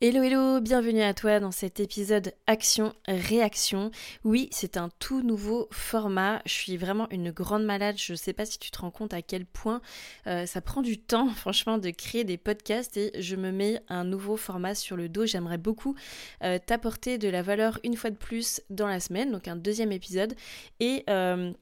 Hello hello, bienvenue à toi dans cet épisode Action-Réaction. Oui, c'est un tout nouveau format. Je suis vraiment une grande malade. Je ne sais pas si tu te rends compte à quel point euh, ça prend du temps, franchement, de créer des podcasts et je me mets un nouveau format sur le dos. J'aimerais beaucoup euh, t'apporter de la valeur une fois de plus dans la semaine, donc un deuxième épisode. Et euh,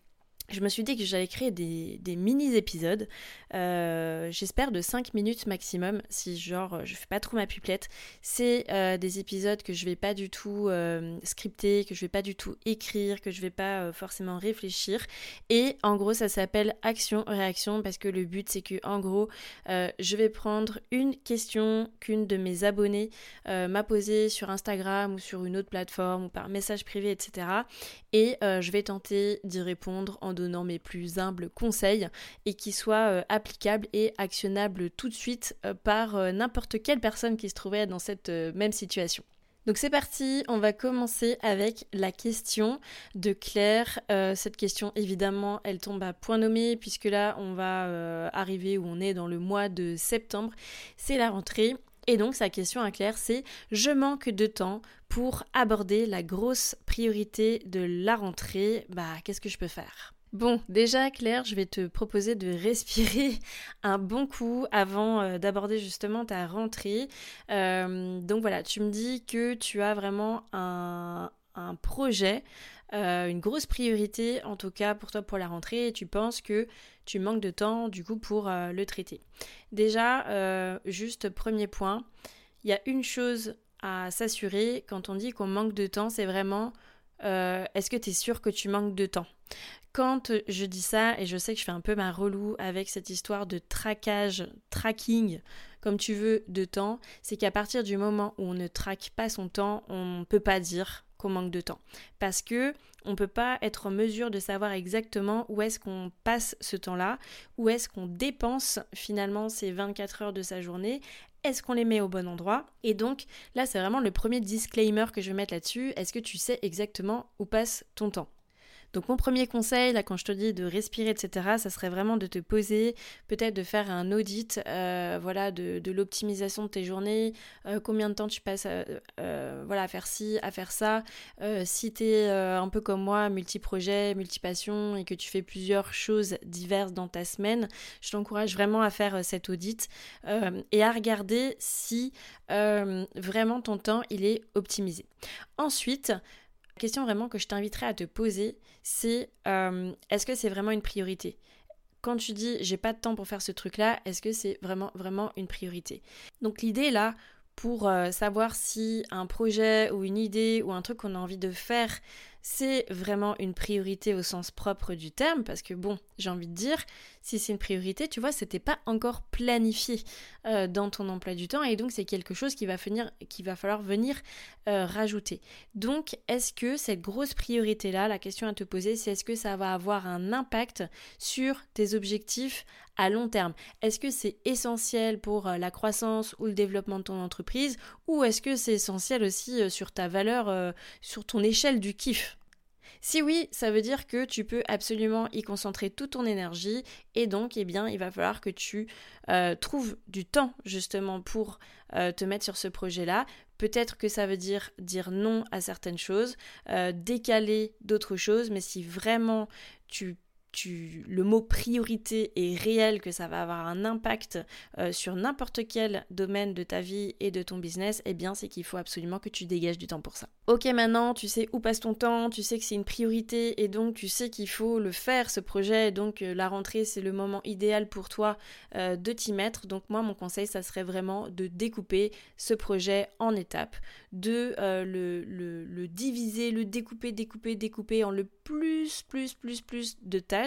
je me suis dit que j'allais créer des, mini-épisodes, euh, j'espère de 5 minutes maximum, si genre je fais pas trop ma pupilette. C'est euh, des épisodes que je vais pas du tout euh, scripter, que je vais pas du tout écrire, que je vais pas forcément réfléchir. Et en gros, ça s'appelle action-réaction parce que le but c'est que en gros, je vais prendre une question qu'une de mes abonnés m'a posée sur Instagram ou sur une autre plateforme ou par message privé, etc. Et je vais tenter d'y répondre en donnant mes plus humbles conseils et qui soient euh, applicables et actionnables tout de suite euh, par euh, n'importe quelle personne qui se trouvait dans cette même situation. Donc c'est parti, on va commencer avec la question de Claire. cette question, évidemment, elle tombe à point nommé puisque là, on va arriver où on est dans le mois de septembre. C'est la rentrée. Et donc sa question à Claire, c'est je manque de temps pour aborder la grosse priorité de la rentrée. Bah, qu'est-ce que je peux faire? Bon, déjà Claire, je vais te proposer de respirer un bon coup avant euh, d'aborder justement ta rentrée. Euh, donc voilà, tu me dis que tu as vraiment un, projet, euh, une grosse priorité en tout cas pour toi pour la rentrée et tu penses que tu manques de temps du coup pour le traiter. Déjà, juste premier point, il y a une chose à s'assurer quand on dit qu'on manque de temps, c'est vraiment est-ce que tu es sûr que tu manques de temps? Quand je dis ça, et je sais que je fais un peu ma relou avec cette histoire de traquage, tracking, comme tu veux, de temps, c'est qu'à partir du moment où on ne traque pas son temps, on ne peut pas dire qu'on manque de temps. Parce que on ne peut pas être en mesure de savoir exactement où est-ce qu'on passe ce temps-là, où est-ce qu'on dépense finalement ces 24 heures de sa journée, est-ce qu'on les met au bon endroit? Et donc là, c'est vraiment le premier disclaimer que je vais mettre là-dessus. Est-ce que tu sais exactement où passe ton temps? Donc mon premier conseil, là quand je te dis de respirer, etc., ça serait vraiment de te poser, peut-être de faire un audit, euh, voilà, de, l'optimisation de tes journées, euh, combien de temps tu passes euh, voilà, à faire ci, à faire ça. si tu es un peu comme moi, multi-projet, multi-passion, et que tu fais plusieurs choses diverses dans ta semaine, je t'encourage vraiment à faire cet audit et à regarder si vraiment ton temps il est optimisé. Ensuite, la question vraiment que je t'inviterais à te poser, c'est euh, est-ce que c'est vraiment une priorité? Quand tu dis j'ai pas de temps pour faire ce truc-là, est-ce que c'est vraiment vraiment une priorité? Donc l'idée là, pour euh, savoir si un projet ou une idée ou un truc qu'on a envie de faire, c'est vraiment une priorité au sens propre du terme, parce que bon, j'ai envie de dire, si c'est une priorité, tu vois, c'était pas encore planifié euh, dans ton emploi du temps, et donc c'est quelque chose qui va, qui va falloir venir euh, rajouter. Donc, est-ce que cette grosse priorité-là, la question à te poser, c'est est-ce que ça va avoir un impact sur tes objectifs à long terme? Est-ce que c'est essentiel pour euh, la croissance ou le développement de ton entreprise, ou est-ce que c'est essentiel aussi sur ta valeur, sur ton échelle du kiff? Si oui, ça veut dire que tu peux absolument y concentrer toute ton énergie et donc, eh bien, il va falloir que tu euh, trouves du temps justement pour euh, te mettre sur ce projet-là. Peut-être que ça veut dire dire non à certaines choses, euh, décaler d'autres choses, mais si vraiment tu le mot priorité est réel, que ça va avoir un impact euh, sur n'importe quel domaine de ta vie et de ton business, eh bien c'est qu'il faut absolument que tu dégages du temps pour ça. Ok maintenant tu sais où passe ton temps, tu sais que c'est une priorité et donc tu sais qu'il faut le faire ce projet, donc euh, la rentrée c'est le moment idéal pour toi euh, de t'y mettre. Donc moi mon conseil ça serait vraiment de découper ce projet en étapes, de le, le diviser, le découper, découper, découper en le plus, plus, plus, plus de tâches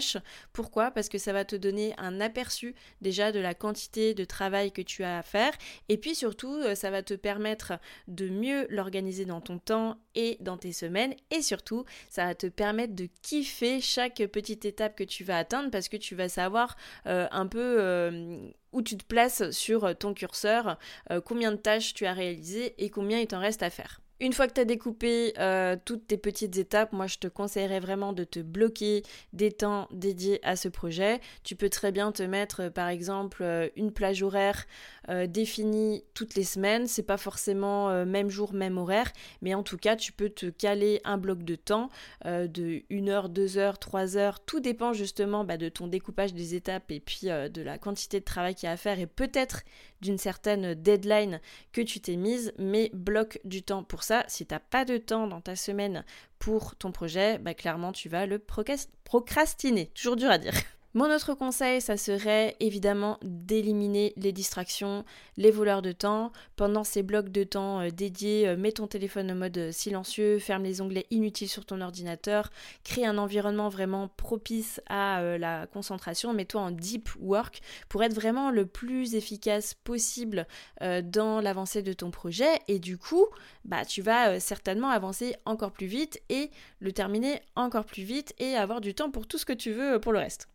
pourquoi? Parce que ça va te donner un aperçu déjà de la quantité de travail que tu as à faire. Et puis surtout euh, ça va te permettre de mieux l'organiser dans ton temps et dans tes semaines. Et surtout ça va te permettre de kiffer chaque petite étape que tu vas atteindre parce que tu vas savoir euh, un peu euh, où tu te places sur ton curseur, combien de tâches tu as réalisées et combien il t'en reste à faire. Une fois que tu as découpé euh, toutes tes petites étapes, moi je te conseillerais vraiment de te bloquer des temps dédiés à ce projet. Tu peux très bien te mettre euh, par exemple euh, une plage horaire euh, définie toutes les semaines. C'est pas forcément euh, même jour, même horaire, mais en tout cas, tu peux te caler un bloc de temps de 1 heure, 2 heures, 3 heures. Tout dépend justement bah, de ton découpage des étapes et puis de la quantité de travail qu'il y a à faire et peut-être d'une certaine deadline que tu t'es mise, mais bloque du temps pour ça. Si tu n'as pas de temps dans ta semaine pour ton projet, bah clairement tu vas le procrastiner. Toujours dur à dire. Mon autre conseil, ça serait évidemment d'éliminer les distractions, les voleurs de temps. Pendant ces blocs de temps euh, dédiés, euh, mets ton téléphone en mode euh, silencieux, ferme les onglets inutiles sur ton ordinateur, crée un environnement vraiment propice à la concentration, mets-toi en deep work pour être vraiment le plus efficace possible dans l'avancée de ton projet et du coup, bah tu vas certainement avancer encore plus vite et le terminer encore plus vite et avoir du temps pour tout ce que tu veux pour le reste.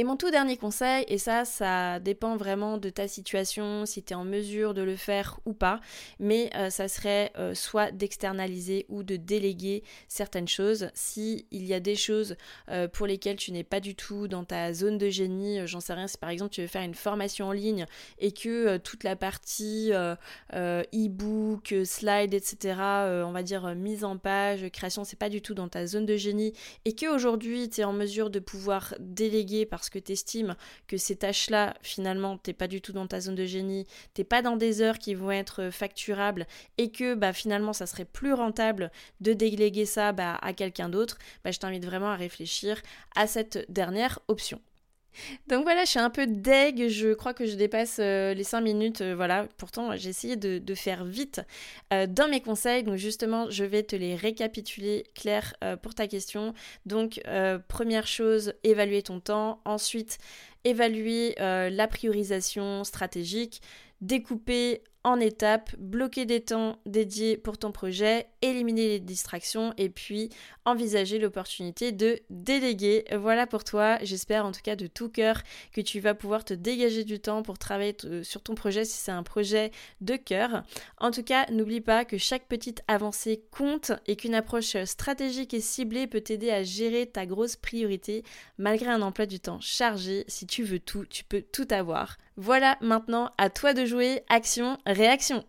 Et mon tout dernier conseil, et ça, ça dépend vraiment de ta situation, si tu es en mesure de le faire ou pas, mais euh, ça serait euh, soit d'externaliser ou de déléguer certaines choses. Si il y a des choses euh, pour lesquelles tu n'es pas du tout dans ta zone de génie, j'en sais rien, si par exemple tu veux faire une formation en ligne et que toute la partie e-book, slide, etc., on va dire mise en page, création, c'est pas du tout dans ta zone de génie et que aujourd'hui tu es en mesure de pouvoir déléguer parce que tu estimes que ces tâches-là, finalement, t'es pas du tout dans ta zone de génie, t'es pas dans des heures qui vont être facturables et que bah, finalement ça serait plus rentable de déléguer ça bah, à quelqu'un d'autre, bah, je t'invite vraiment à réfléchir à cette dernière option. Donc voilà, je suis un peu deg, je crois que je dépasse euh, les 5 minutes, euh, voilà, pourtant j'ai essayé de, faire vite euh, dans mes conseils, donc justement je vais te les récapituler clair pour ta question. Donc première chose, évaluer ton temps, ensuite évaluer la priorisation stratégique, découper en étapes, bloquer des temps dédiés pour ton projet, éliminer les distractions et puis envisager l'opportunité de déléguer. Voilà pour toi, j'espère en tout cas de tout cœur que tu vas pouvoir te dégager du temps pour travailler sur ton projet si c'est un projet de cœur. En tout cas, n'oublie pas que chaque petite avancée compte et qu'une approche stratégique et ciblée peut t'aider à gérer ta grosse priorité malgré un emploi du temps chargé. Si tu veux tout, tu peux tout avoir. Voilà, maintenant à toi de jouer. Action, réaction.